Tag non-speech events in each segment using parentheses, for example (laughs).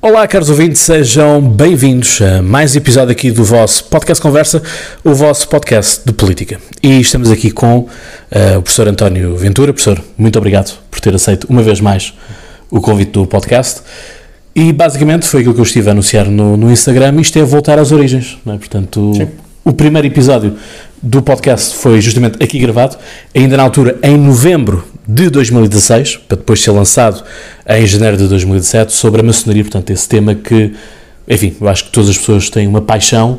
Olá, caros ouvintes, sejam bem-vindos a mais um episódio aqui do vosso podcast Conversa, o vosso podcast de política. E estamos aqui com uh, o professor António Ventura. Professor, muito obrigado por ter aceito uma vez mais o convite do podcast. E basicamente foi aquilo que eu estive a anunciar no, no Instagram, isto é voltar às origens, é? Portanto, Sim. o primeiro episódio do podcast foi justamente aqui gravado, ainda na altura em novembro de 2016, para depois ser lançado em janeiro de 2017, sobre a maçonaria, portanto, esse tema que, enfim, eu acho que todas as pessoas têm uma paixão,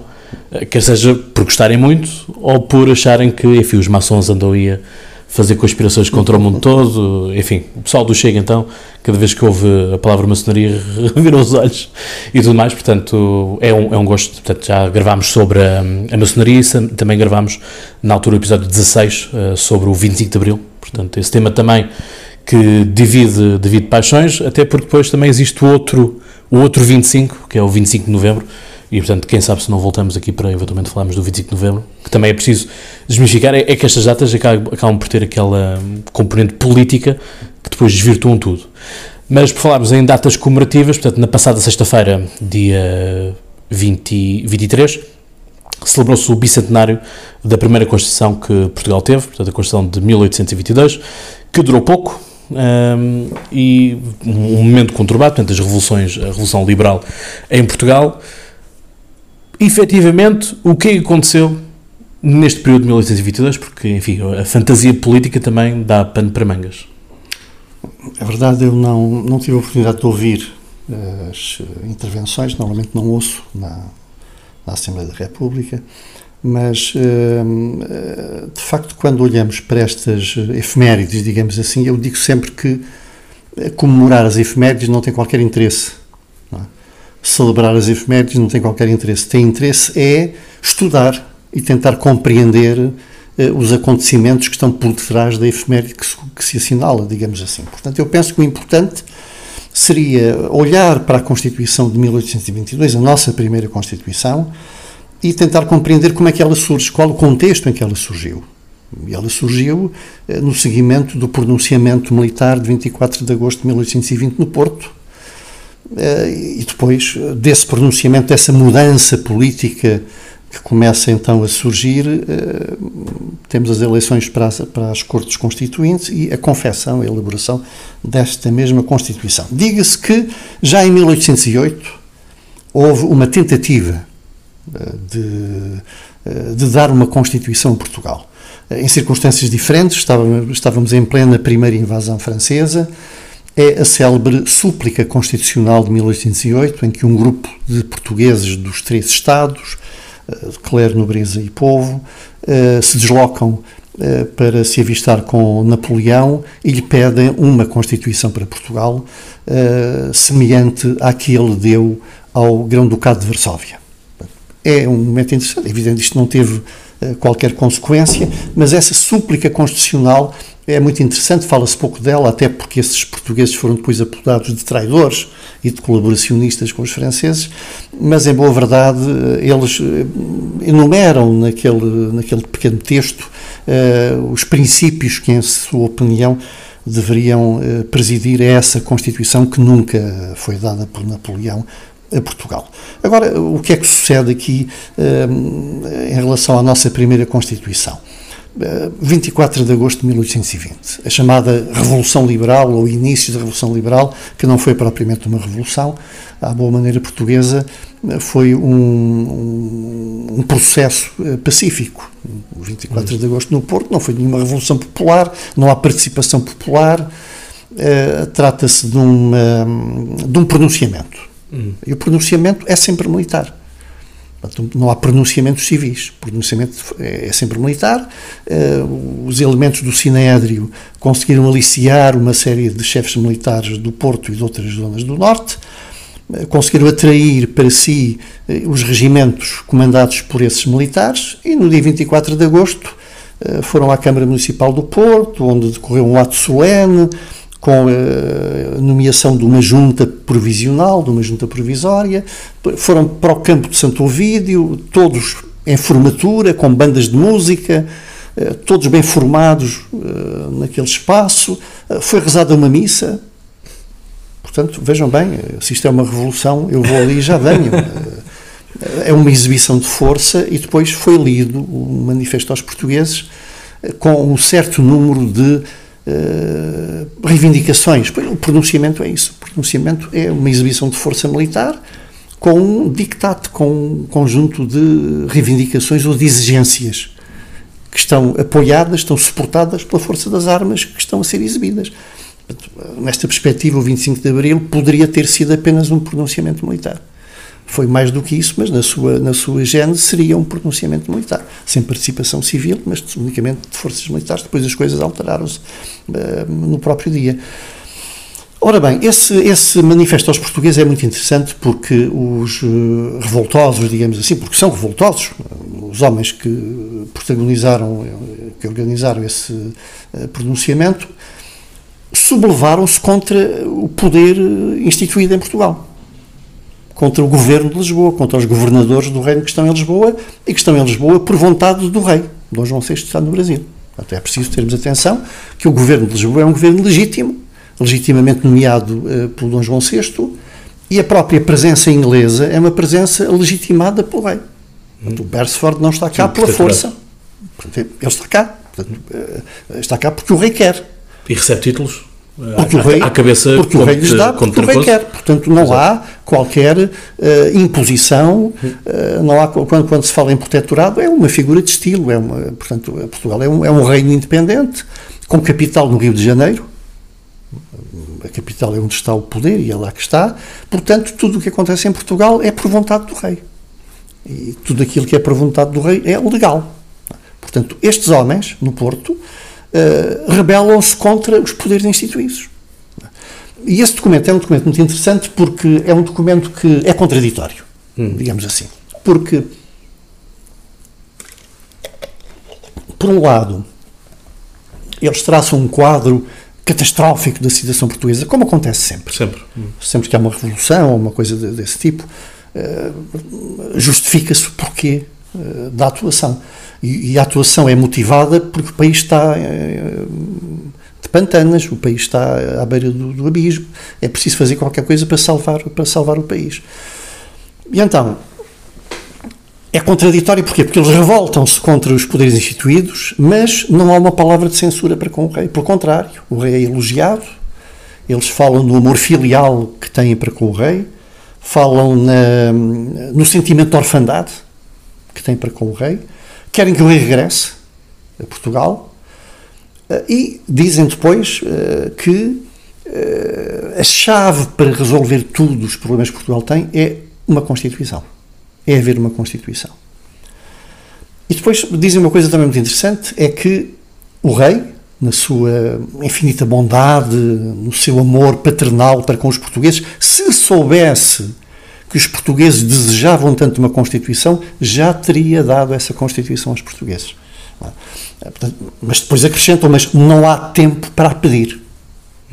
eh, quer seja por gostarem muito ou por acharem que, enfim, os maçons andam aí a fazer conspirações contra o mundo todo, enfim, o pessoal do Chega então, cada vez que ouve a palavra maçonaria (laughs) virou os olhos e tudo mais, portanto é um, é um gosto, portanto já gravámos sobre a, a maçonaria e também gravámos na altura o episódio 16 eh, sobre o 25 de Abril, portanto esse tema também que divide, divide paixões, até porque depois também existe o outro, o outro 25, que é o 25 de Novembro, e portanto, quem sabe se não voltamos aqui para eventualmente falarmos do 25 de Novembro, que também é preciso desmistificar, é, é que estas datas acabam, acabam por ter aquela componente política que depois desvirtuam tudo. Mas por falarmos em datas comemorativas, portanto, na passada sexta-feira, dia 20, 23, celebrou-se o bicentenário da primeira Constituição que Portugal teve, portanto, a Constituição de 1822, que durou pouco, hum, e um momento conturbado, portanto, as revoluções, a Revolução Liberal em Portugal. Efetivamente, o que é aconteceu neste período de 1822? Porque, enfim, a fantasia política também dá pano para mangas. É verdade, eu não, não tive a oportunidade de ouvir eh, as intervenções, normalmente não ouço na, na Assembleia da República, mas eh, de facto, quando olhamos para estas efemérides, digamos assim, eu digo sempre que eh, comemorar as efemérides não tem qualquer interesse. é? Celebrar as efemérides não tem qualquer interesse. Tem interesse é estudar e tentar compreender eh, os acontecimentos que estão por detrás da efeméride que se, que se assinala, digamos assim. Portanto, eu penso que o importante seria olhar para a Constituição de 1822, a nossa primeira Constituição, e tentar compreender como é que ela surge, qual o contexto em que ela surgiu. E ela surgiu eh, no seguimento do pronunciamento militar de 24 de agosto de 1820 no Porto, eh, e depois eh, desse pronunciamento, dessa mudança política que começa então a surgir, eh, temos as eleições para as, para as Cortes Constituintes e a confecção, a elaboração desta mesma Constituição. Diga-se que já em 1808 houve uma tentativa eh, de, eh, de dar uma Constituição a Portugal. Em circunstâncias diferentes, estávamos, estávamos em plena primeira invasão francesa, é a célebre súplica constitucional de 1808, em que um grupo de portugueses dos três Estados, clero, nobreza e povo, eh, se deslocam eh, para se avistar com Napoleão e lhe pedem uma Constituição para Portugal, eh, semelhante à que ele deu ao Grão-Ducado de Varsóvia. É um momento interessante. É evidente isto não teve eh, qualquer consequência, mas essa súplica constitucional é muito interessante. Fala-se pouco dela, até porque esses portugueses foram depois apodados de traidores e de colaboracionistas com os franceses, mas em boa verdade eh, eles eh, enumeram naquele, naquele pequeno texto eh, os princípios que, em sua opinião, deveriam eh, presidir a essa Constituição que nunca foi dada por Napoleão a Portugal. Agora, o que é que sucede aqui eh, em relação à nossa primeira Constituição? Eh, 24 de agosto de 1820, a chamada Revolução Liberal, ou início da Revolução Liberal, que não foi propriamente uma revolução, à boa maneira portuguesa, eh, foi um, um, um processo eh, pacífico. O 24 de agosto no Porto não foi nenhuma revolução popular, não há participação popular, eh, trata-se de, uma, de um pronunciamento. E o pronunciamento é sempre militar. Portanto, não há pronunciamentos civis. O pronunciamento é é sempre militar. Eh, Os elementos do Sinédrio conseguiram aliciar uma série de chefes militares do Porto e de outras zonas do Norte. Eh, Conseguiram atrair para si eh, os regimentos comandados por esses militares e no dia 24 de agosto foram à Câmara Municipal do Porto, onde decorreu um ato solene com a nomeação de uma junta provisional, de uma junta provisória, foram para o campo de Santo Ovídio, todos em formatura, com bandas de música, eh, todos bem formados eh, naquele espaço, Eh, foi rezada uma missa, portanto, vejam bem, se isto é uma revolução, eu vou ali e já venho. (laughs) é uma exibição de força e depois foi lido o manifesto aos portugueses com um certo número de uh, reivindicações. O pronunciamento é isso. O pronunciamento é uma exibição de força militar com um dictate, com um conjunto de reivindicações ou de exigências que estão apoiadas, estão suportadas pela força das armas que estão a ser exibidas. Nesta perspectiva, o 25 de Abril poderia ter sido apenas um pronunciamento militar foi mais do que isso, mas na sua, na sua gênese seria um pronunciamento militar, sem participação civil, mas unicamente de forças militares. Depois as coisas alteraram-se uh, no próprio dia. Ora bem, esse, esse manifesto aos portugueses é muito interessante porque os uh, revoltosos, digamos assim, porque são revoltosos, os homens que protagonizaram, que organizaram esse pronunciamento, sublevaram-se contra o poder instituído em Portugal contra o governo de Lisboa, contra os governadores do reino que estão em Lisboa e que estão em Lisboa por vontade do rei. Dom João VI está no Brasil. Até é preciso termos atenção que o governo de Lisboa é um governo legítimo, legitimamente nomeado uh, pelo Dom João VI, e a própria presença inglesa é uma presença legitimada pelo rei. Portanto, o Beresford não está cá Sim, pela força. Portanto, ele está cá. Portanto, uh, está cá porque o rei quer. E recebe títulos? Porque o rei, à cabeça porque o rei lhes dá, porque o rei quer. Portanto, não há qualquer uh, imposição, uh, não há, quando, quando se fala em protetorado, é uma figura de estilo, é uma, portanto, Portugal é um, é um reino independente, com capital no Rio de Janeiro, a capital é onde está o poder e é lá que está, portanto, tudo o que acontece em Portugal é por vontade do rei. E tudo aquilo que é por vontade do rei é legal. Portanto, estes homens, no Porto, uh, rebelam-se contra os poderes instituídos. E esse documento é um documento muito interessante porque é um documento que é contraditório, hum. digamos assim. Porque, por um lado, eles traçam um quadro catastrófico da situação portuguesa, como acontece sempre. Sempre. Hum. Sempre que há uma revolução ou uma coisa desse tipo, uh, justifica-se o porquê uh, da atuação. E, a atuação é motivada porque o país está uh, de pantanas, o país está à beira do, do, abismo, é preciso fazer qualquer coisa para salvar, para salvar o país. E então, é contraditório porquê? Porque eles revoltam-se contra os poderes instituídos, mas não há uma palavra de censura para com o rei. Pelo contrário, o rei é elogiado, eles falam do amor filial que têm para com o rei, falam na, no sentimento de orfandade que têm para com o rei, querem que o rei regresse a Portugal, eh, e dizem depois uh, que uh, a chave para resolver tudo os problemas que Portugal tem é uma Constituição. É haver uma Constituição. E depois dizem uma coisa também muito interessante: é que o rei, na sua infinita bondade, no seu amor paternal para com os portugueses, se soubesse que os portugueses desejavam tanto uma Constituição, já teria dado essa Constituição aos portugueses. É, mas depois acrescentam, mas não há tempo para pedir.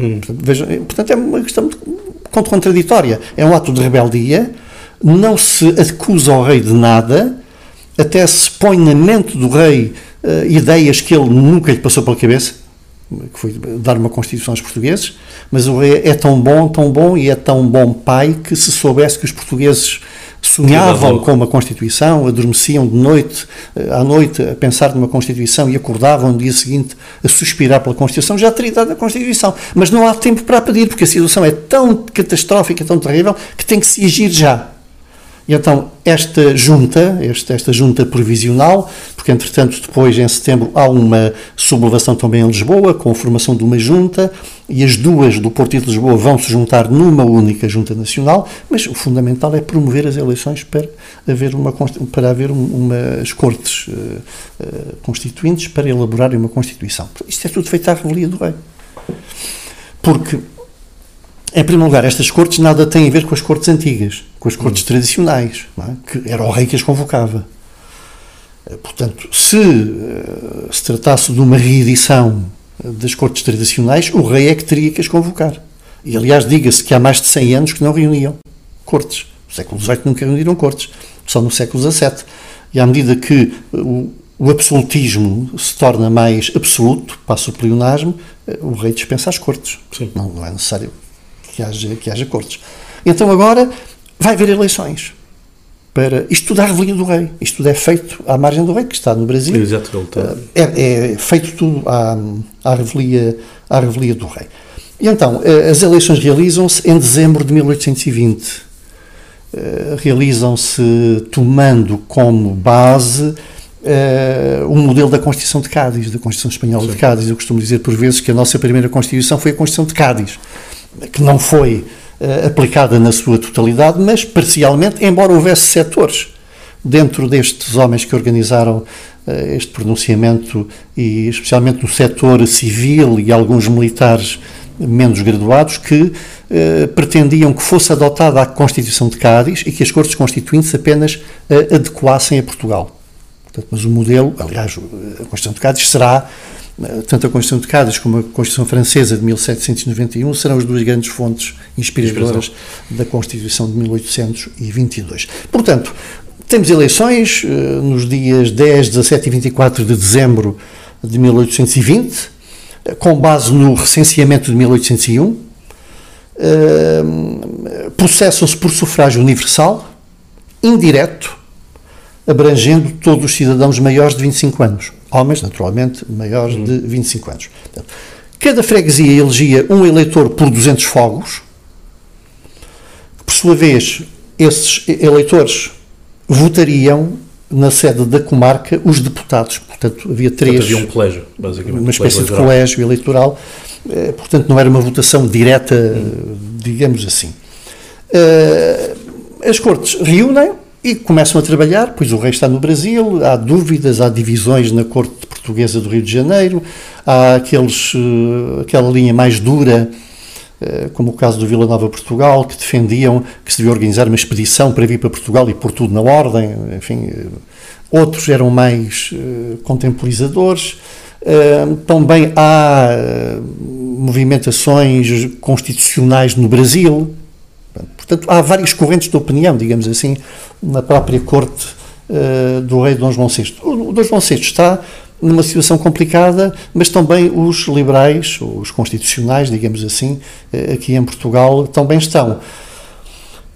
Hum. Portanto, portanto, é uma questão contraditória. É um ato de rebeldia, não se acusa ao rei de nada, até se põe na mente do rei uh, ideias que ele nunca lhe passou pela cabeça, que foi dar uma Constituição aos portugueses, mas o rei é tão bom, tão bom e é tão bom pai que se soubesse que os portugueses sonhavam com uma Constituição, adormeciam de noite eh, à noite a pensar numa Constituição e acordavam no dia seguinte a suspirar pela Constituição, já teria dado a Constituição. Mas não há tempo para pedir, porque a situação é tão catastrófica, tão terrível, que tem que se agir já. E então, esta junta, esta, esta junta provisional, porque entretanto depois em setembro há uma sublevação também em Lisboa, com a formação de uma junta, e as duas do Porto de Lisboa vão se juntar numa única junta nacional, mas o fundamental é promover as eleições para haver, uma, para haver umas cortes uh, uh, constituintes para elaborarem uma Constituição. Isto é tudo feito à revelia do rei. Porque em primeiro lugar, estas cortes nada têm a ver com as cortes antigas, com as cortes tradicionais, é? que era o rei que as convocava. Eh, portanto, se uh, se tratasse de uma reedição das cortes tradicionais, o rei é que teria que as convocar. E, aliás, diga-se que há mais de 100 anos que não reuniam cortes. No século XVIII nunca reuniram cortes, só no século XVII. E à medida que o, o absolutismo se torna mais absoluto, passa o pleonasmo, eh, o rei dispensa as cortes. Não, não é necessário que haja, que haja cortes. Então agora vai haver eleições. Para, isto tudo à revelia do rei. Isto tudo é feito à margem do rei, que está no Brasil. Exato, está. É, é feito tudo à, à, revelia, à revelia do rei. E então, as eleições realizam-se em dezembro de 1820. Realizam-se tomando como base uh, o modelo da Constituição de Cádiz, da Constituição Espanhola Sim. de Cádiz. Eu costumo dizer por vezes que a nossa primeira Constituição foi a Constituição de Cádiz, que não foi aplicada na sua totalidade, mas parcialmente, embora houvesse setores dentro destes homens que organizaram uh, este pronunciamento, e especialmente no setor civil e alguns militares menos graduados, que pretendiam que fosse adotada a Constituição de Cádiz e que as Cortes Constituintes apenas adequassem a Portugal. Portanto, mas o modelo, aliás, a Constituição de Cádiz será, eh, tanto a Constituição de Cádiz como a Constituição Francesa de 1791 serão as duas grandes fontes inspiradoras da Constituição de 1822. Portanto, temos eleições eh, nos dias 10, 17 e 24 de dezembro de 1820, eh, com base no recenseamento de 1801. Processam-se por sufrágio universal, indireto, abrangendo todos os cidadãos maiores de 25 anos. Homens, naturalmente, maiores uhum. de 25 anos. Portanto, cada freguesia elegia um eleitor por 200 fogos, por sua vez, esses eleitores votariam na sede da comarca os deputados. Portanto, havia três. Portanto, havia um colégio, basicamente. Uma espécie colégio de colégio eleitoral. Eh, portanto, não era uma votação direta, hum. digamos assim. Eh, as cortes reúnem, e começam a trabalhar, pois o rei está no Brasil, há dúvidas, há divisões na corte portuguesa do Rio de Janeiro, há aqueles, eh, aquela linha mais dura, eh, como o caso do Vila Nova Portugal, que defendiam que se devia organizar uma expedição para vir para Portugal e pôr tudo na ordem, enfim. Eh, outros eram mais contemporizadores. Também há movimentações constitucionais no Brasil, Portanto, há várias correntes de opinião, digamos assim, na própria corte uh, do rei Dom João VI. O Dom João VI está numa situação complicada, mas também os liberais, os constitucionais, digamos assim, uh, aqui em Portugal também estão.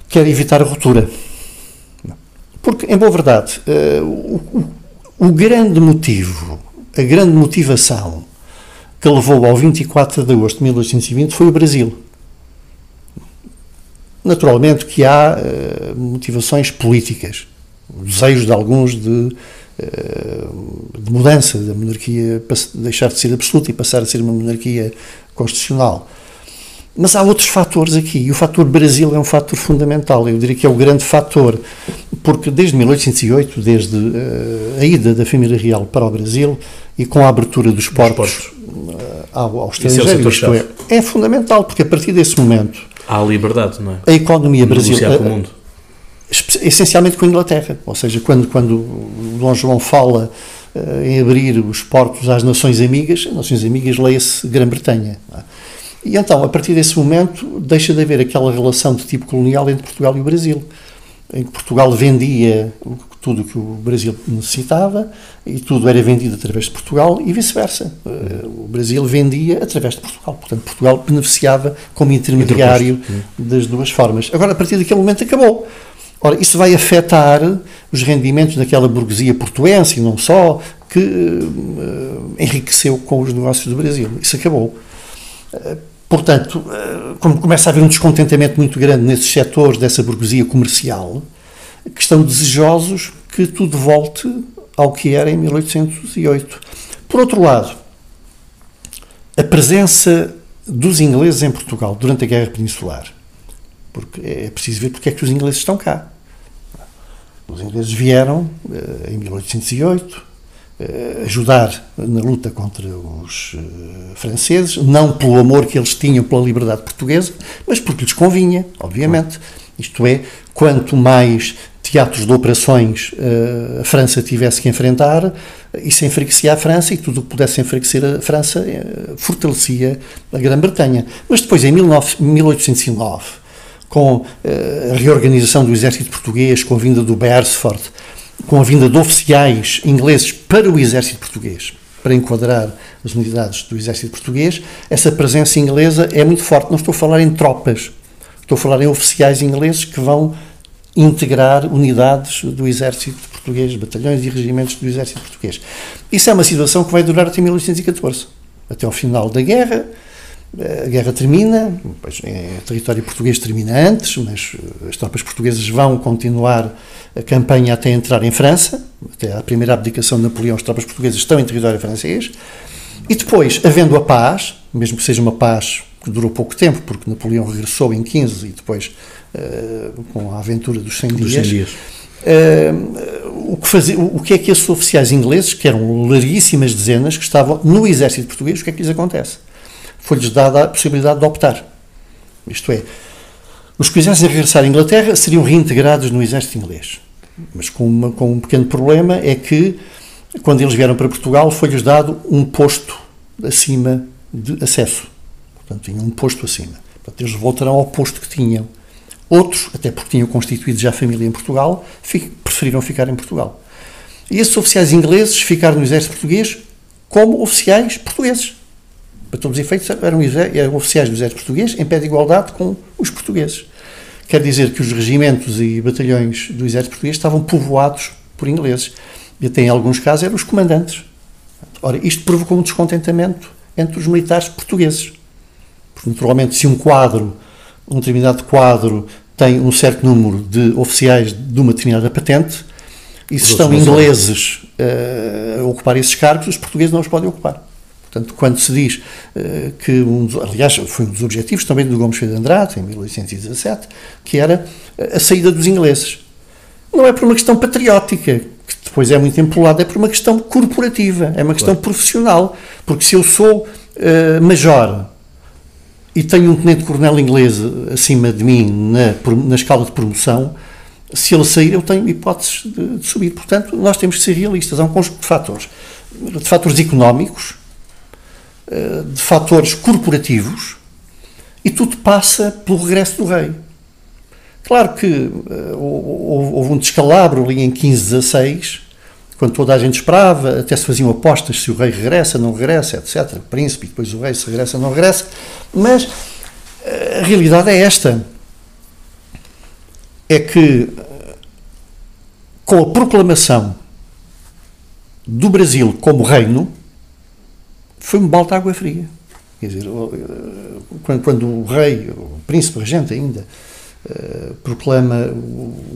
Quer evitar a ruptura. Porque, em boa verdade, uh, o, o grande motivo, a grande motivação que levou ao 24 de agosto de 1820 foi o Brasil. Naturalmente que há uh, motivações políticas, desejos de alguns de, uh, de mudança da monarquia, deixar de ser absoluta e passar a ser uma monarquia constitucional. Mas há outros fatores aqui, e o fator Brasil é um fator fundamental, eu diria que é o grande fator, porque desde 1808, desde uh, a ida da família real para o Brasil e com a abertura dos portos, uh, ao, ao estrangeiro, é, é, é fundamental, porque a partir desse momento Há liberdade, não é? A economia brasileira. com o mundo. Essencialmente com a Inglaterra. Ou seja, quando, quando o Dom João fala uh, em abrir os portos às nações amigas, nações amigas leia-se Grã-Bretanha. É? E então, a partir desse momento, deixa de haver aquela relação de tipo colonial entre Portugal e o Brasil em que Portugal vendia tudo o que o Brasil necessitava e tudo era vendido através de Portugal e vice-versa. Eh, o Brasil vendia através de Portugal. Portanto, Portugal beneficiava como intermediário das duas formas. Agora, a partir daquele momento, acabou. Ora, isso vai afetar os rendimentos daquela burguesia portuense e não só, que uh, enriqueceu com os negócios do Brasil. Isso acabou. Portanto, eh, como começa a haver um descontentamento muito grande nesses setores dessa burguesia comercial, que estão desejosos que tudo volte ao que era em 1808. Por outro lado, a presença dos ingleses em Portugal durante a Guerra Peninsular, porque é preciso ver porque é que os ingleses estão cá. Os ingleses vieram eh, em 1808, eh, ajudar na luta contra os uh, franceses, não pelo amor que eles tinham pela liberdade portuguesa, mas porque lhes convinha, obviamente. Isto é, quanto mais teatros de operações uh, a França tivesse que enfrentar, isso enfraquecia a França e tudo o que pudesse enfraquecer a França fortalecia a Grã-Bretanha. Mas depois, em 19, 1809, com a reorganização do exército português, com a vinda do Beresford, com a vinda de oficiais ingleses para o exército português, para enquadrar as unidades do exército português, essa presença inglesa é muito forte. Não estou a falar em tropas, estou a falar em oficiais ingleses que vão integrar unidades do exército português, batalhões e regimentos do exército português. Isso é uma situação que vai durar até 1814, até ao final da guerra. A guerra termina, pois, é, o território português termina antes, mas as tropas portuguesas vão continuar a campanha até entrar em França, até a primeira abdicação de Napoleão, as tropas portuguesas estão em território francês, e depois, havendo a paz, mesmo que seja uma paz que durou pouco tempo, porque Napoleão regressou em 15 e depois uh, com a aventura dos 100 Dos dias, 100 dias. Uh, o, que fazia, o que é que esses oficiais ingleses, que eram larguíssimas dezenas, que estavam no exército português, o que é que lhes acontece? Foi-lhes dada a possibilidade de optar. Isto é, os que quisessem regressar à Inglaterra seriam reintegrados no exército inglês. Mas com, uma, com um pequeno problema é que, quando eles vieram para Portugal, foi-lhes dado um posto acima de acesso. Portanto, tinham um posto acima. Portanto, eles voltarão ao posto que tinham. Outros, até porque tinham constituído já família em Portugal, preferiram ficar em Portugal. E esses oficiais ingleses ficaram no exército português como oficiais portugueses. Para todos os efeitos, eram, eram oficiais do exército português em pé de igualdade com os portugueses. Quer dizer que os regimentos e batalhões do exército português estavam povoados por ingleses. E até em alguns casos eram os comandantes. Ora, isto provocou um descontentamento entre os militares portugueses. Porque, naturalmente, se um quadro, um determinado quadro, tem um certo número de oficiais de uma determinada patente, e se Os estão ingleses eh, a ocupar esses cargos, os portugueses não os podem ocupar. Portanto, quando se diz eh, que, um aliás, foi um dos objetivos também do Gomes de Andrade, em 1817, que era a saída dos ingleses. Não é por uma questão patriótica, que depois é muito empolada, é por uma questão corporativa, é uma questão profissional. Porque se eu sou eh, major e tenho um tenente-coronel inglês acima de mim na, na escala de promoção, se ele sair, eu tenho hipóteses de, de subir. Portanto, nós temos que ser realistas. Há um conjunto de fatores. De fatores económicos, eh, de fatores corporativos, e tudo passa pelo regresso do rei. Claro que eh, hou- houve um descalabro ali em 15, 16, quando toda a gente esperava, até se faziam apostas se o rei regressa, não regressa, etc. Príncipe, depois o rei se regressa, não regressa. Mas eh, a realidade é esta: é que eh, com a proclamação do Brasil como reino, foi um balde de água fria. Quer dizer, eh, quando, quando o rei, o príncipe regente ainda, eh, proclama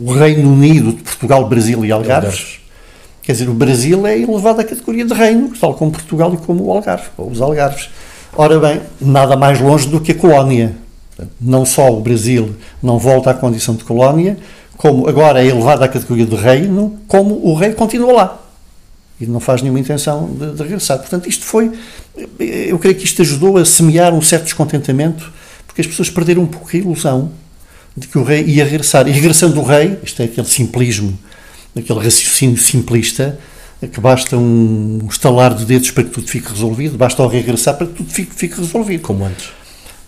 o Reino Unido de Portugal, Brasil e Algarves, quer dizer, o Brasil é elevado à categoria de reino, tal como Portugal e como o Algarve, ou os Algarves. Ora bem, nada mais longe do que a colónia. Não só o Brasil não volta à condição de colónia, como agora é elevado à categoria de reino, como o rei continua lá e não faz nenhuma intenção de, de regressar. Portanto, isto foi, eu creio que isto ajudou a semear um certo descontentamento, porque as pessoas perderam um pouco a ilusão de que o rei ia regressar. E regressando o rei, isto é aquele simplismo, aquele raciocínio simplista, que basta um estalar de dedos para que tudo fique resolvido, basta o rei regressar para que tudo fique, fique resolvido. Como antes.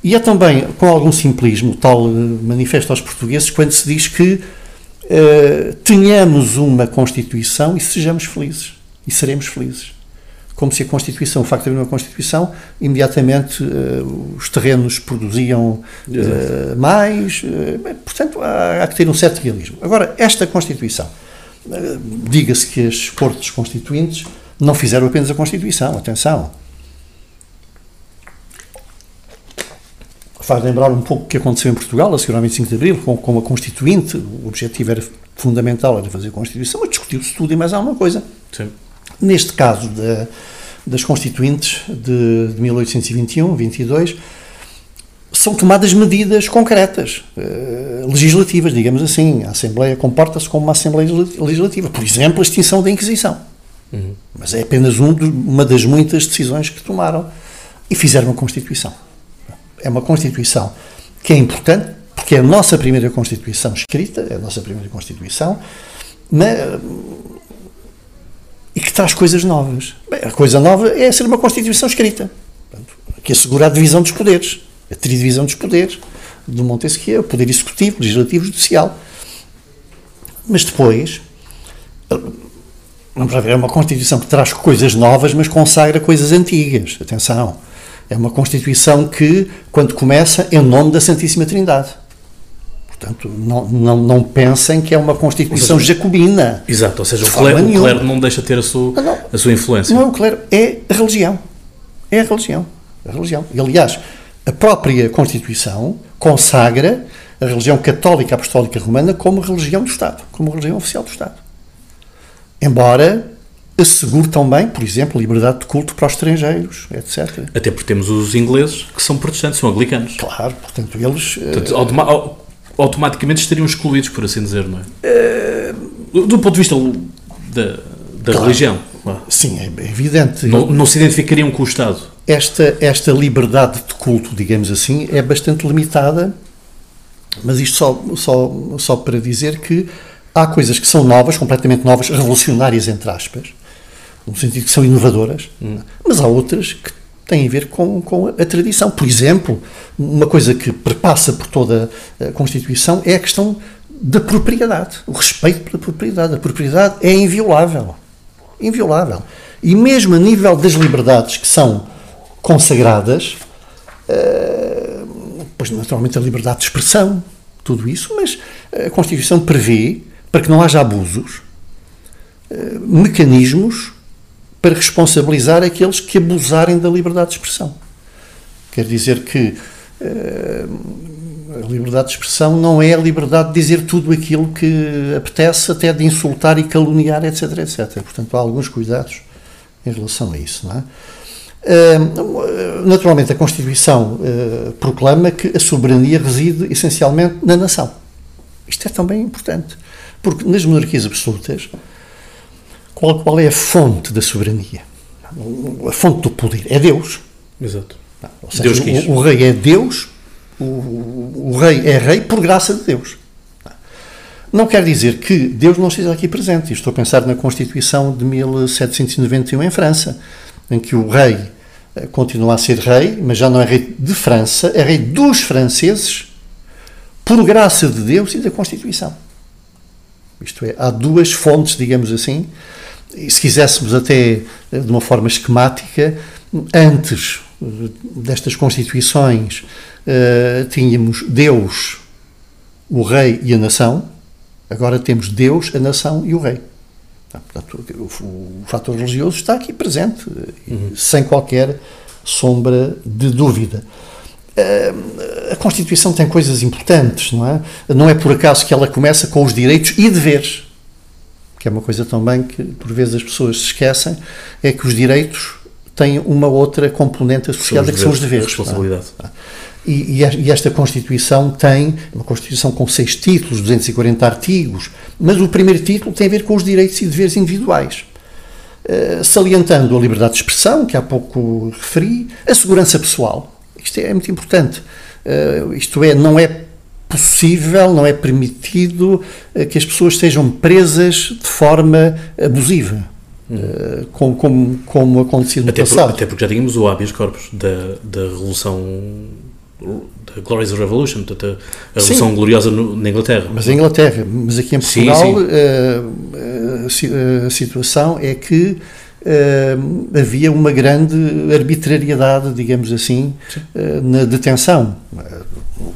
E é também, com algum simplismo, tal eh, manifesto aos portugueses, quando se diz que eh, tenhamos uma Constituição e sejamos felizes. E seremos felizes. Como se a Constituição, o facto de haver uma Constituição, imediatamente eh, os terrenos produziam eh, mais. bem, portanto, há, há que ter um certo realismo. Agora, esta Constituição, diga-se que as cortes constituintes não fizeram apenas a Constituição, atenção. faz lembrar um pouco o que aconteceu em Portugal, a seguir ao 25 de Abril, com, com a Constituinte. O objetivo era fundamental, era fazer a Constituição, mas discutiu-se tudo e mais alguma coisa. Sim. Neste caso da- das Constituintes de, de 1821, 22, são tomadas medidas concretas, eh, legislativas, digamos assim. A Assembleia comporta-se como uma Assembleia Legislativa. Por exemplo, a extinção da Inquisição. Mas é apenas um dos- uma das muitas decisões que tomaram. E fizeram uma Constituição. É uma Constituição que é importante, porque é a nossa primeira Constituição escrita, é a nossa primeira Constituição, mas, traz coisas novas. Bem, a coisa nova é ser uma Constituição escrita, Portanto, que assegura a divisão dos poderes, a tridivisão dos poderes, do Montesquieu, o poder executivo, legislativo judicial. Mas depois, vamos ver, é uma Constituição que traz coisas novas, mas consagra coisas antigas. Atenção. É uma Constituição que, quando começa, é em nome da Santíssima Trindade. Portanto, não, não, não pensem que é uma Constituição seja, jacobina. Exato, ou seja, o clero, o clero, não deixa ter a sua, não, a sua influência. Não, o clero é a religião. É a religião. A religião. E, aliás, a própria Constituição consagra a religião católica apostólica romana como religião do Estado, como religião oficial do Estado. Embora assegure também, por exemplo, liberdade de culto para os estrangeiros, etc. Até porque temos os ingleses que são protestantes, são anglicanos. Claro, portanto, eles. Portanto, automa automaticamente estariam excluídos, por assim dizer, não é? Uh... Do ponto de vista da, da claro. religião. Sim, é evidente. Não, não se identificariam com o Estado. Esta, esta liberdade de culto, digamos assim, é bastante limitada, mas isto só, só, só para dizer que há coisas que são novas, completamente novas, revolucionárias, entre aspas, no sentido que são inovadoras, hum. mas há outras que têm a ver com, com a tradição. Por exemplo, uma coisa que perpassa por toda a Constituição é a questão da propriedade, o respeito pela propriedade. A propriedade é inviolável. Inviolável. E mesmo a nível das liberdades que são consagradas, uh, pois naturalmente a liberdade de expressão, tudo isso, mas a Constituição prevê, para que não haja abusos, uh, mecanismos para responsabilizar aqueles que abusarem da liberdade de expressão. Quer dizer que uh, a liberdade de expressão não é a liberdade de dizer tudo aquilo que apetece, até de insultar e caluniar, etc, etc. Portanto, há alguns cuidados em relação a isso, não é? Uh, naturalmente, a Constituição uh, proclama que a soberania reside essencialmente na nação. Isto é também importante, porque nas monarquias absolutas qual, qual é a fonte da soberania? A fonte do poder é Deus. Exato. Ou seja, Deus quis. O, o, rei é Deus, o, o, rei é rei por graça de Deus. Não quer dizer que Deus não esteja aqui presente. Estou a pensar na Constituição de 1791 em França, em que o rei eh, continua a ser rei, mas já não é rei de França, é rei dos franceses, por graça de Deus e da Constituição. Isto é, há duas fontes, digamos assim, e se quiséssemos até eh, de uma forma esquemática, antes eh, destas constituições uh, tínhamos Deus, o rei e a nação, agora temos Deus, a nação e o rei. Tá, portanto, o, fator religioso está aqui presente, uhum. sem qualquer sombra de dúvida. A Constituição tem coisas importantes, não é? Não é por acaso que ela começa com os direitos e deveres que é uma coisa também que por vezes as pessoas se esquecem, é que os direitos têm uma outra componente associada são que são os deveres. Responsabilidade. É? E, e, esta Constituição tem uma Constituição com seis títulos, 240 artigos, mas o primeiro título tem a ver com os direitos e deveres individuais. Uh, salientando a liberdade de expressão, que há pouco referi, a segurança pessoal. Isto é, é muito importante. Uh, isto é, não é possível, não é permitido eh, que as pessoas sejam presas de forma abusiva. Hum. Como, como, como aconteceu no até passado. Por, até porque já tínhamos o habeas corpus da, da Revolução da Glorious Revolution, portanto, a Revolução Sim, Gloriosa no, na Inglaterra. Mas em Inglaterra, mas aqui em Portugal sim, sim. A, a, a, situação é que havia uma grande arbitrariedade, digamos assim, uh, na detenção.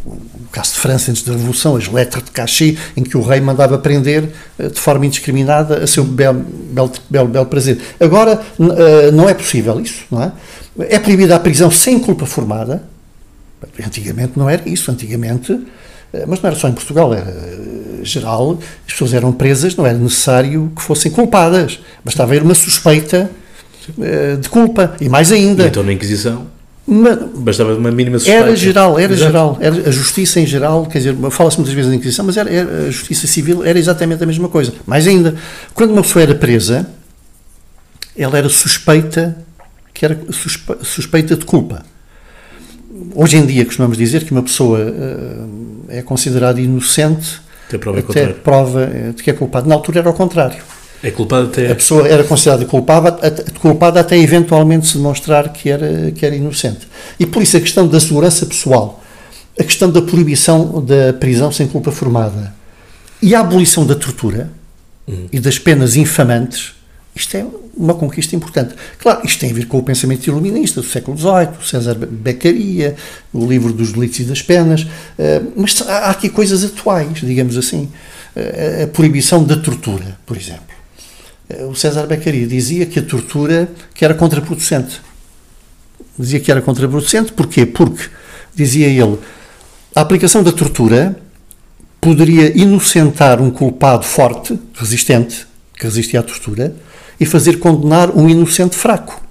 O caso de França antes da Revolução, as letras de cachê, em que o rei mandava prender de forma indiscriminada a seu belo, belo, belo, belo prazer. Agora, não é possível isso, não é? É proibida a prisão sem culpa formada. Antigamente não era isso. Antigamente mas não era só em Portugal, era geral, as pessoas eram presas, não era necessário que fossem culpadas, bastava haver uma suspeita uh, de culpa, e mais ainda. E então na Inquisição? Mas, bastava uma mínima suspeita. Era geral, era Exato. geral, era a justiça em geral, quer dizer, fala-se muitas vezes da Inquisição, mas era, era, a justiça civil era exatamente a mesma coisa. Mais ainda, quando uma pessoa era presa, ela era suspeita, que era suspeita de culpa. Hoje em dia costumamos dizer que uma pessoa uh, é considerada inocente até prova, até prova eh, de que é culpado. Na altura era ao contrário. É culpado até. A pessoa era considerada culpada, culpada até eventualmente se demonstrar que era, que era inocente. E por isso a questão da segurança pessoal, a questão da proibição da prisão sem culpa formada e a abolição da tortura hum. e das penas infamantes Isto é uma conquista importante. Claro, isto tem a ver com o pensamento iluminista do século XVIII, César Beccaria, o livro dos delitos e das penas, eh, mas há aqui coisas atuais, digamos assim. Eh, a proibição da tortura, por exemplo. Eh, o César Beccaria dizia que a tortura que era contraproducente. Dizia que era contraproducente, porquê? Porque, dizia ele, a aplicação da tortura poderia inocentar um culpado forte, resistente, que resistia à tortura, e fazer condenar um inocente fraco.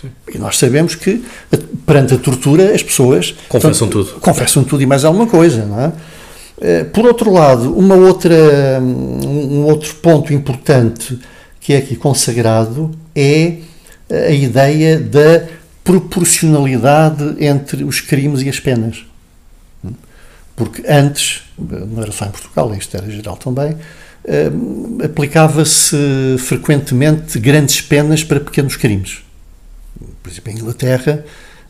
Sim. E nós sabemos que, perante a tortura, as pessoas confessam tudo. Confessam tudo e mais alguma coisa, não é? Eh, por outro lado, uma outra, um outro ponto importante que é aqui consagrado é a ideia da proporcionalidade entre os crimes e as penas. Porque antes, não era só em Portugal, isto era geral também, eh, aplicava-se frequentemente grandes penas para pequenos crimes. Por exemplo, em Inglaterra,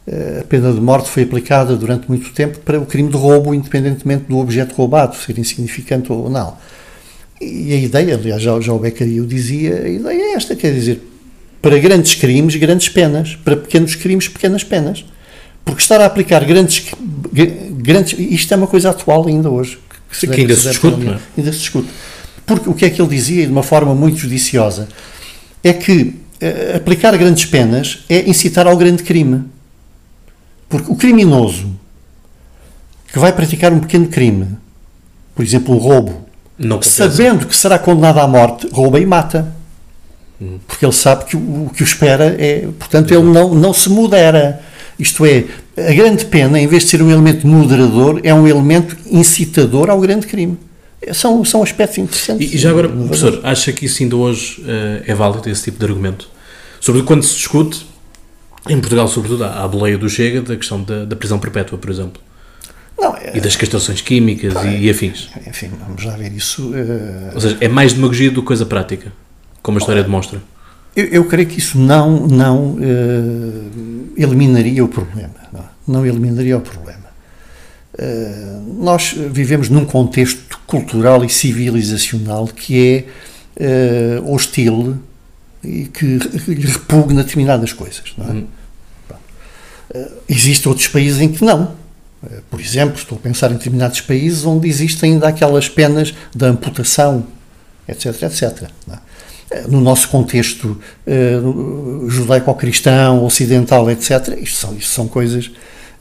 eh, a pena de morte foi aplicada durante muito tempo para o crime de roubo, independentemente do objeto roubado, ser insignificante ou não. E a ideia, aliás, já, já o Beccaria o dizia, a ideia é esta, quer dizer, para grandes crimes, grandes penas, para pequenos crimes, pequenas penas. Porque estar a aplicar grandes, grandes isto é uma coisa atual ainda hoje. Que, que ainda se discute, não é? Ainda se discute. Porque o que é que ele dizia, de uma forma muito judiciosa, é que uh, aplicar grandes penas é incitar ao grande crime. Porque o criminoso que vai praticar um pequeno crime, por exemplo, um roubo, sabendo que será condenado à morte, rouba e mata. Hum. Porque ele sabe que o, o que o espera é. Portanto, ele não, não se modera. Isto é, a grande pena, em vez de ser um elemento moderador, é um elemento incitador ao grande crime. São, são aspectos interessantes. E, já agora, professor, acha que isso ainda hoje uh, é válido, esse tipo de argumento? Sobre quando se discute, em Portugal, sobretudo, há a boleia do Chega da questão da, da prisão perpétua, por exemplo. Não, é, e das castrações químicas não, e, e, afins. Enfim, vamos lá ver isso. Uh, Ou seja, é mais demagogia do que coisa prática, como a história demonstra. Eu, eu, creio que isso não, não uh, eliminaria o problema. Não, não eliminaria o problema. Uh, nós vivemos num contexto cultural e civilizacional que é uh, hostil e que repugna determinadas coisas. Não é? Uh, existem outros países em que não. Por exemplo, estou a pensar em determinados países onde existem ainda aquelas penas da amputação, etc, etc. É? No nosso contexto judaico-cristão, ocidental, etc., isto são, isto são coisas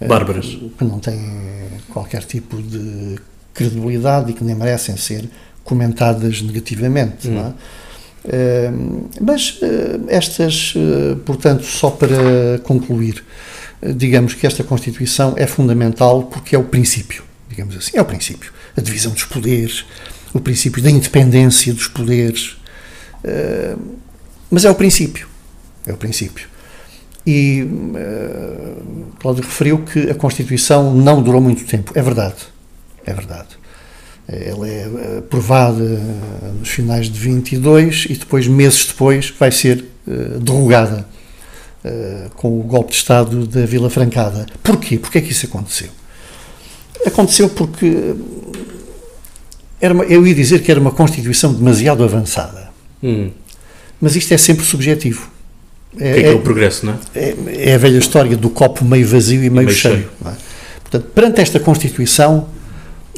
bárbaras que não têm qualquer tipo de credibilidade e que nem merecem ser comentadas negativamente. Hum. Não é? Uh, mas uh, estas, uh, portanto, só para concluir, digamos que esta Constituição é fundamental porque é o princípio, digamos assim, é o princípio. A divisão dos poderes, o princípio da independência dos poderes. mas é o princípio. É o princípio. E Cláudio referiu que a Constituição não durou muito tempo. É verdade. É verdade. Ela é aprovada nos finais de 22 e depois, meses depois, vai ser uh, derrogada uh, com o golpe de Estado da Vila Francada. Porquê? Porquê é que isso aconteceu? Aconteceu porque era uma, eu ia dizer que era uma Constituição demasiado avançada. Hum. Mas isto é sempre subjetivo. É, que é, é, é, o progresso, não é? é? é? a velha história do copo meio vazio e meio, meio cheio. cheio. É? Portanto, perante esta Constituição,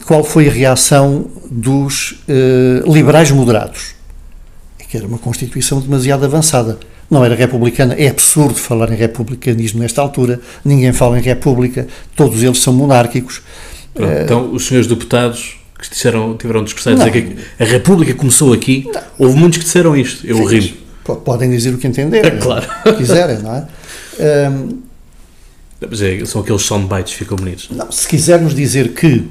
qual foi a reação dos uh, liberais moderados? É que era uma Constituição demasiado avançada. Não era republicana. É absurdo falar em republicanismo nesta altura. Ninguém fala em república. Todos eles são monárquicos. Pronto, uh, então, os senhores deputados que disseram, tiveram discussão a dizer que a república começou aqui, não. houve muitos que disseram isto. Eu ri Podem dizer o que entenderem. (laughs) É claro. quiserem, não é? Um, Mas é, são aqueles soundbites que ficam bonitos. Não, se quisermos dizer que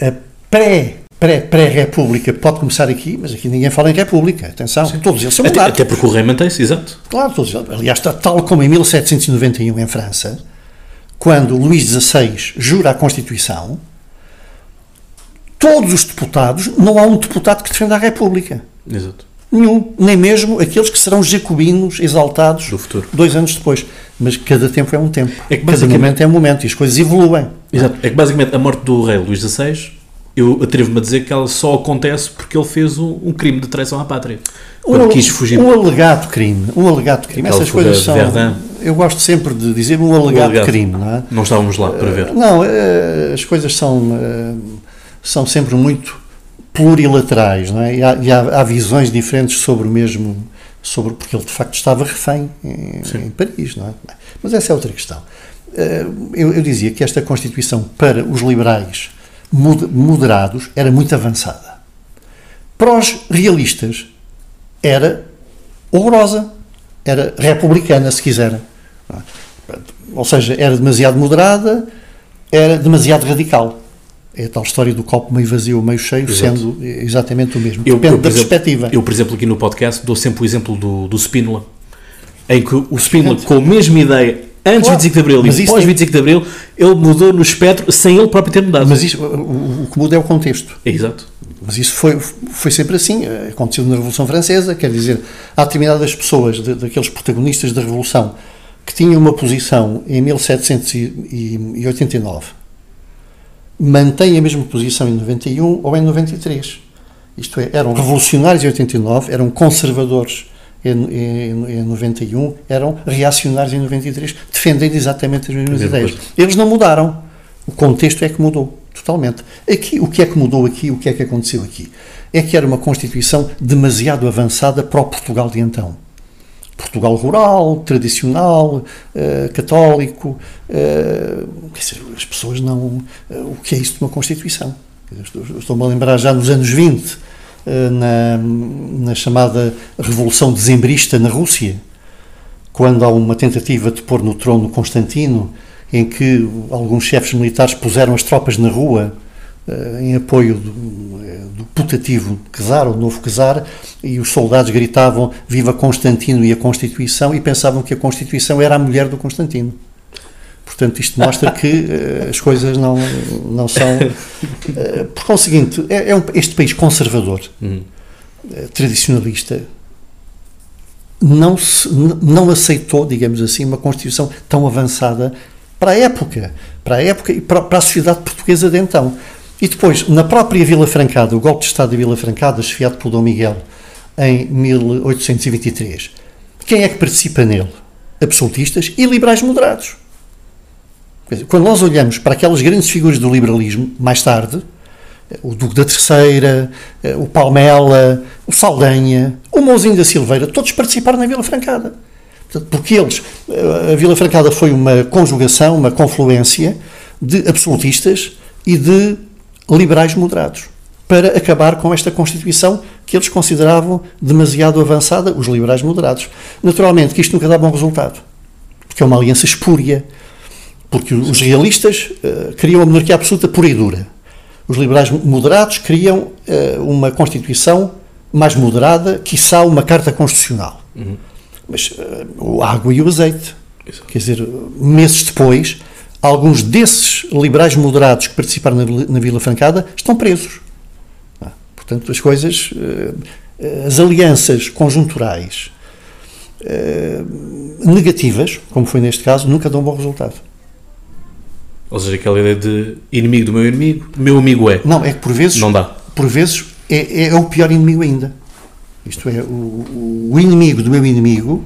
a pré pré-república pré pode começar aqui, mas aqui ninguém fala em república. Atenção, Sim. todos eles são até, até porque o rei mantém-se, exato. Claro, todos eles. Aliás, tal como em 1791 em França, quando Luís XVI jura a Constituição, todos os deputados, não há um deputado que defenda a República. Exato. Nenhum, nem mesmo aqueles que serão jacobinos exaltados dois anos depois. Mas cada tempo é um tempo. É que basicamente cada momento é um momento e as coisas evoluem. Exato. É que basicamente a morte do rei Luís XVI eu atrevo-me a dizer que ela só acontece porque ele fez um, um crime de traição à pátria. Um, quis fugir. um alegado crime. Um alegado crime. Aquela Essas coisas são. Verdun. Eu gosto sempre de dizer um alegado, alegado. crime, não é? Não estávamos lá para ver. Não, eh, as coisas são, eh, são sempre muito plurilaterais, não é? E há, e há- há visões diferentes sobre o mesmo, sobre, porque ele de facto estava refém em, em Paris, não é? Mas essa é outra questão. Eh, Eu, eu dizia que esta Constituição para os liberais mod- moderados era muito avançada. Para os realistas era horrorosa, era republicana, se quiserem. Ou seja, era demasiado moderada, era demasiado radical. É a tal história do copo meio vazio, meio cheio, Exato. sendo exatamente o mesmo. Eu, Depende eu, da exemplo, perspectiva. Eu, por exemplo, aqui no podcast dou sempre o exemplo do, do Spínola, em que o Spínola, com a mesma ideia antes Claro, de 25 de Abril mas e pós tem- 25 de Abril, ele mudou no espectro sem ele próprio ter mudado. Mas isso, o, o- que muda é o contexto. É exato. Mas isso foi, foi sempre assim. Aconteceu na Revolução Francesa, quer dizer, há determinadas pessoas, de- daqueles protagonistas da Revolução, que tinham uma posição em 1789, mantêm a mesma posição em 91 ou em 93. Isto é, eram revolucionários em 89, eram conservadores em, em, em 91, eram reacionários em 93, defendendo exatamente as mesmas Mesma ideias. Eles não mudaram. O contexto é que mudou, totalmente. Aqui, o que é que mudou aqui, o que é que aconteceu aqui? É que era uma Constituição demasiado avançada para o Portugal de então. Portugal rural, tradicional, eh, católico. eh, quer dizer, as pessoas não. eh, o que é isso de uma Constituição? Estou-me a lembrar já nos anos 20, eh, na, na chamada Revolução Dezembrista na Rússia, quando há uma tentativa de pôr no trono Constantino, em que alguns chefes militares puseram as tropas na rua em apoio do, eh, do putativo czar, o novo czar, e os soldados gritavam Viva Constantino e a Constituição, e pensavam que a Constituição era a mulher do Constantino. Portanto, isto mostra que eh, as coisas não, não são. eh, por conseguinte, é, é um- este país conservador, eh, tradicionalista, não, se, não aceitou, digamos assim, uma Constituição tão avançada para a época, para a época e para, para a sociedade portuguesa de então. E depois, na própria Vila Francada, o golpe de Estado da Vila Francada, chefiado por Dom Miguel, em 1823, quem é que participa nele? Absolutistas e liberais moderados. Quando nós olhamos para aquelas grandes figuras do liberalismo, mais tarde, o Duque da Terceira, eh, o Palmela, o Saldanha, o Mouzinho da Silveira, todos participaram na Vila Francada. Porque eles, eh, a Vila Francada foi uma conjugação, uma confluência de absolutistas e de liberais moderados para acabar com esta Constituição que eles consideravam demasiado avançada, os liberais moderados. Naturalmente que isto nunca dá bom resultado, porque é uma aliança espúria, porque os realistas eh, queriam a monarquia absoluta pura e dura. Os liberais moderados queriam eh, uma Constituição mais moderada, quiçá uma Carta Constitucional. Mas eh, o água e o azeite. Exato. Quer dizer, meses depois, alguns desses liberais moderados que participaram na, Vila- Francada estão presos. Ah, Portanto, as coisas, eh, as alianças conjunturais eh, negativas, como foi neste caso, nunca dão bom resultado. Ou seja, aquela ideia de inimigo do meu inimigo, meu amigo é. Não, é que por vezes, Não dá. por vezes é, é o pior inimigo ainda. Isto é, o, o inimigo do meu inimigo,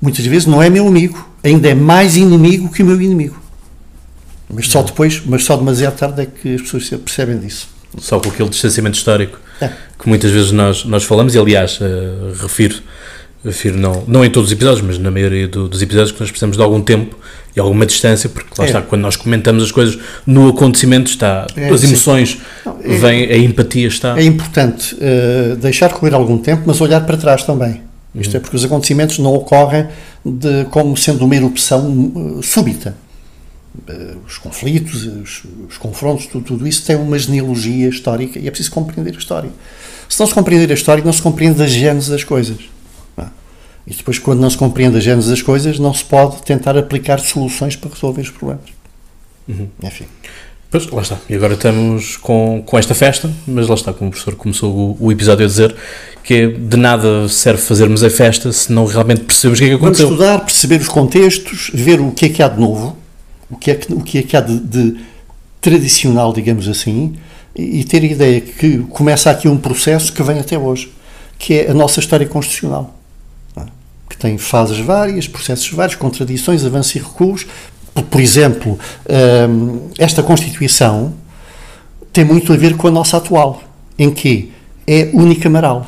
muitas vezes não é meu amigo, ainda é mais inimigo que o meu inimigo. Mas só depois, mas só demasiado tarde é que as pessoas percebem disso. Só com aquele distanciamento histórico É. que muitas vezes nós, nós falamos, e aliás, eh, refiro, refiro não, não em todos os episódios, mas na maioria do- dos episódios que nós precisamos de algum tempo e alguma distância, porque lá É. está, quando nós comentamos as coisas no acontecimento, está, É, as emoções Não, é- vêm, a empatia está. É importante eh, deixar correr algum tempo, mas olhar para trás também. Isto é porque os acontecimentos não ocorrem de, como sendo uma erupção eh, súbita. Eh, os conflitos, os, os confrontos, tudo, tudo isso tem uma genealogia histórica e é preciso compreender a história. Se não se compreender a história, não se compreende a gênese das coisas. é? E depois, quando não se compreende a gênese das coisas, não se pode tentar aplicar soluções para resolver os problemas. Enfim. Pois, lá está. E agora estamos com, com esta festa, mas lá está, como o professor começou o, o episódio a dizer, que é de nada serve fazermos a festa se não realmente percebemos o que é que Vamos aconteceu. estudar, perceber os contextos, ver o que é que há de novo, o que é que, o que, é que há de, de tradicional, digamos assim, e ter a ideia que começa aqui um processo que vem até hoje, que é a nossa história constitucional, é? que tem fases várias, processos vários, contradições, avanços e recuos. Por, por exemplo, hum, esta Constituição tem muito a ver com a nossa atual, em que é unicameral.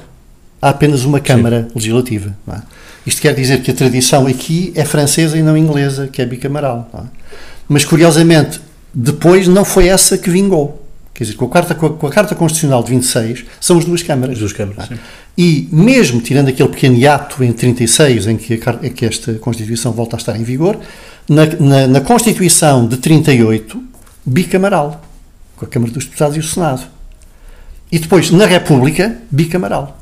Há apenas uma Câmara Sim. Legislativa. É? Isto quer dizer que a tradição aqui é francesa e não inglesa, que é bicameral. É? Mas, curiosamente, depois não foi essa que vingou. Quer dizer, com a, Carta, com a Carta Constitucional de 26, são as duas câmaras. As duas câmaras, sim. E mesmo tirando aquele pequeno hiato em 36, em que, a, em que esta Constituição volta a estar em vigor, na, na, na Constituição de 38, bicamaral, com a Câmara dos Deputados e o Senado. E depois, na República, bicamaral.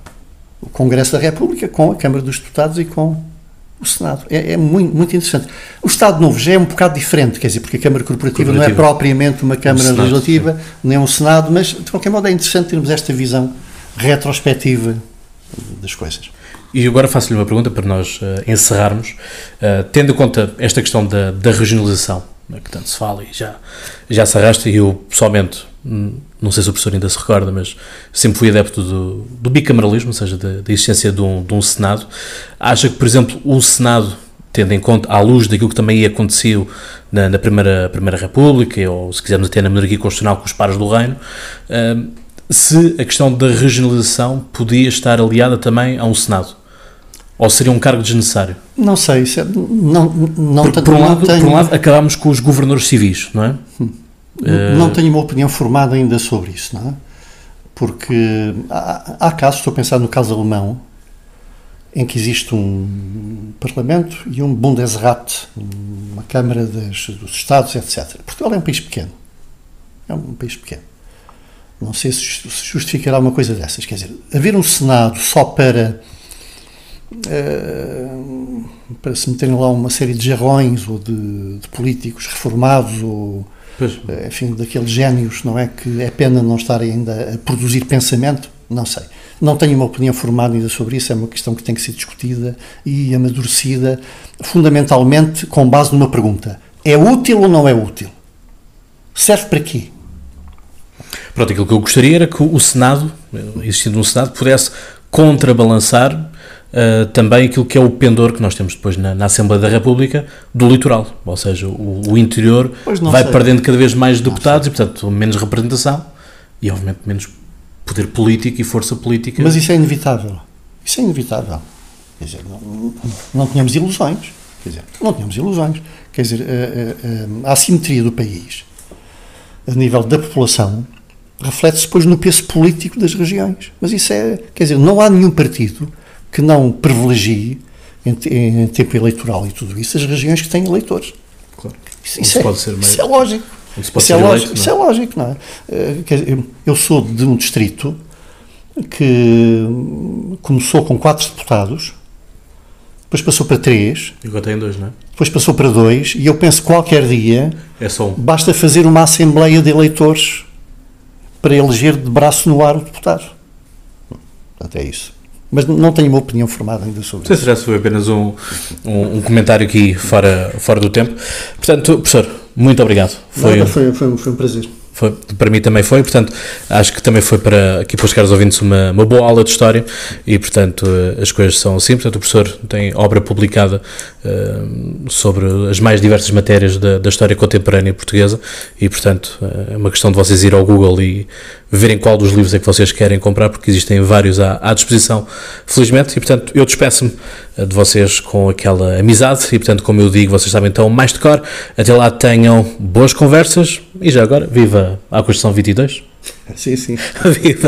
O Congresso da República com a Câmara dos Deputados e com o Senado. É, é muito, muito, interessante. O Estado Novo já é um bocado diferente, quer dizer, porque a Câmara Corporativa, não é propriamente uma Câmara Senado, Legislativa, sim. nem um Senado, mas de qualquer modo é interessante termos esta visão retrospectiva das coisas. E agora faço-lhe uma pergunta para nós uh, encerrarmos. Uh, tendo em conta esta questão da, da regionalização, né, que tanto se fala e já, já se arrasta, e eu pessoalmente, não sei se o professor ainda se recorda, mas sempre fui adepto do, do bicameralismo, ou seja, da, da existência de um, de um Senado. Acha que, por exemplo, o Senado, tendo em conta, à luz daquilo que também aconteceu na, na primeira, primeira República, ou se quisermos até na monarquia constitucional com os pares do reino, hum, se a questão da regionalização podia estar aliada também a um Senado? Ou seria um cargo desnecessário? Não sei, é, não, não, por, por, um lado, tenho... por um lado, acabámos com os governadores civis, não é? Hum. Não tenho uma opinião formada ainda sobre isso, não é? Porque há, há casos, estou a pensar no caso alemão, em que existe um Parlamento e um Bundesrat, uma Câmara das, dos Estados, etc. Portugal é um país pequeno. É um país pequeno. Não sei se justificará uma coisa dessas. Quer dizer, haver um Senado só para uh, para se meterem lá uma série de jarrões ou de, de políticos reformados ou pois. Eh, enfim, daqueles génios, não é? Que é pena não estarem ainda a produzir pensamento, não sei. Não tenho uma opinião formada ainda sobre isso, é uma questão que tem que ser discutida e amadurecida, fundamentalmente com base numa pergunta: é útil ou não é útil? Serve para quê? Pronto, aquilo que eu gostaria era que o Senado, existindo um Senado, pudesse contrabalançar uh, também aquilo que é o pendor que nós temos depois na, na Assembleia da República do litoral, ou seja, o, o interior vai sei. perdendo cada vez mais deputados e, portanto, menos representação e, obviamente, menos poder político e força política. Mas isso é inevitável. Isso é inevitável. Quer dizer, não, não tínhamos ilusões. Quer dizer, não tínhamos ilusões. Quer dizer, a, a, a assimetria do país, a nível da população, reflete-se depois no peso político das regiões. Mas isso é, quer dizer, não há nenhum partido que não privilegie, em, em, tempo eleitoral e tudo isso, as regiões que têm eleitores. Claro. Isso, isso, é, pode ser meio... isso é lógico. Isso é, lógico, isso é lógico, não é? Eh, eu sou de um distrito que começou com quatro deputados, depois passou para três. E agora tem dois, não é? Depois passou para dois, e eu penso que qualquer dia é só um. basta fazer uma assembleia de eleitores para eleger de braço no ar o deputado. Portanto, é isso mas não tenho uma opinião formada ainda sobre isso. Se foi apenas um, um, um, comentário aqui fora, fora do tempo. Portanto, professor, muito obrigado. Foi, Nada, foi, foi, foi um prazer. Foi, para mim também foi, portanto, acho que também foi para aqui para os caros ouvintes uma, uma boa aula de história e, portanto, eh, as coisas são assim. Portanto, o professor tem obra publicada uh, sobre as mais diversas matérias da, da, história contemporânea portuguesa e, portanto, eh, é uma questão de vocês ir ao Google e verem qual dos livros é que vocês querem comprar, porque existem vários à, à disposição, felizmente, e, portanto, eu despeço-me de vocês com aquela amizade e, portanto, como eu digo, vocês sabem então mais de cor. Até lá tenham boas conversas e já agora, viva a Constituição 22. Sim, sim. (laughs) viva!